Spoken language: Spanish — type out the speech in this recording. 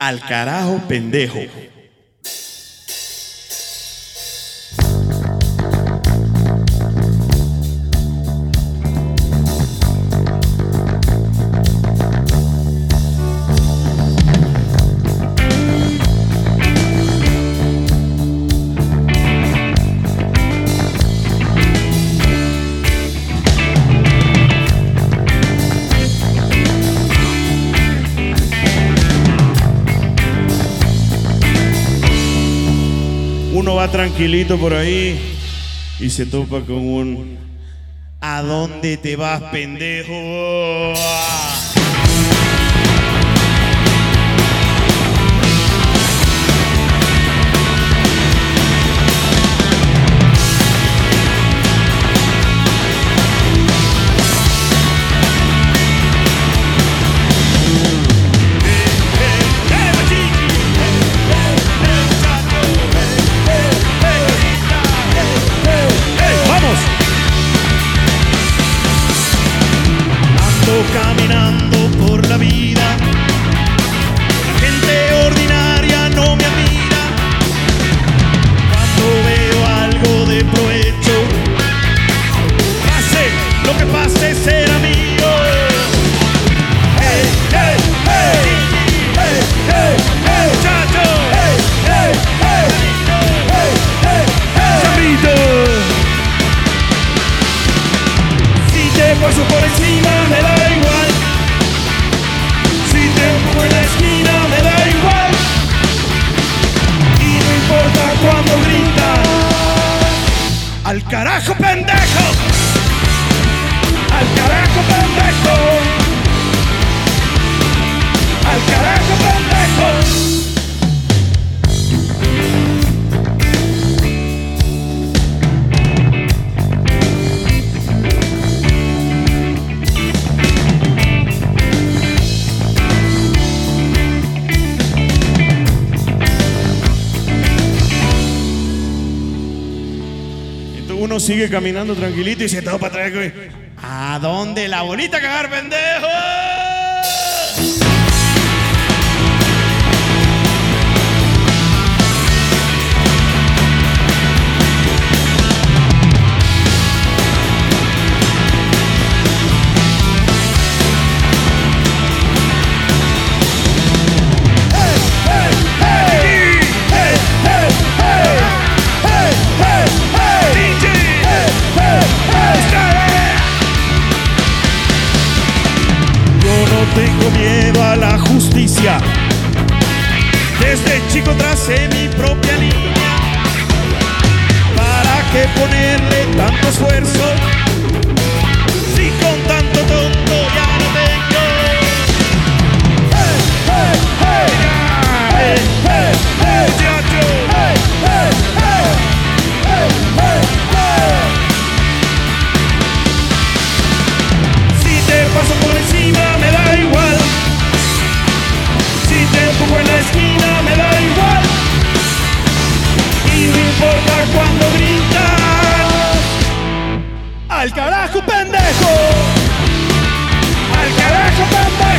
Al carajo, pendejo. Va tranquilito por ahí y se topa con un ¿A dónde te vas, pendejo? Caminando por la vida. La gente ordinaria no me admira. Cuando veo algo de provecho, pase lo que pase será mío. ¡Hey, hey, hey! ¡Hey, hey, hey! ¡Muchacho! ¡Hey, hey, hey! ¡Hey. Si te paso por encima Al carajo pendejo. Al carajo pendejo. Uno sigue caminando tranquilito y se todo para atrás. ¿A dónde la bonita cagar, pendejo? Tengo miedo a la justicia. Desde chico tracé mi propia línea. ¿Para qué ponerle tanto esfuerzo? ¡Al carajo, pendejo! ¡Al carajo, pendejo!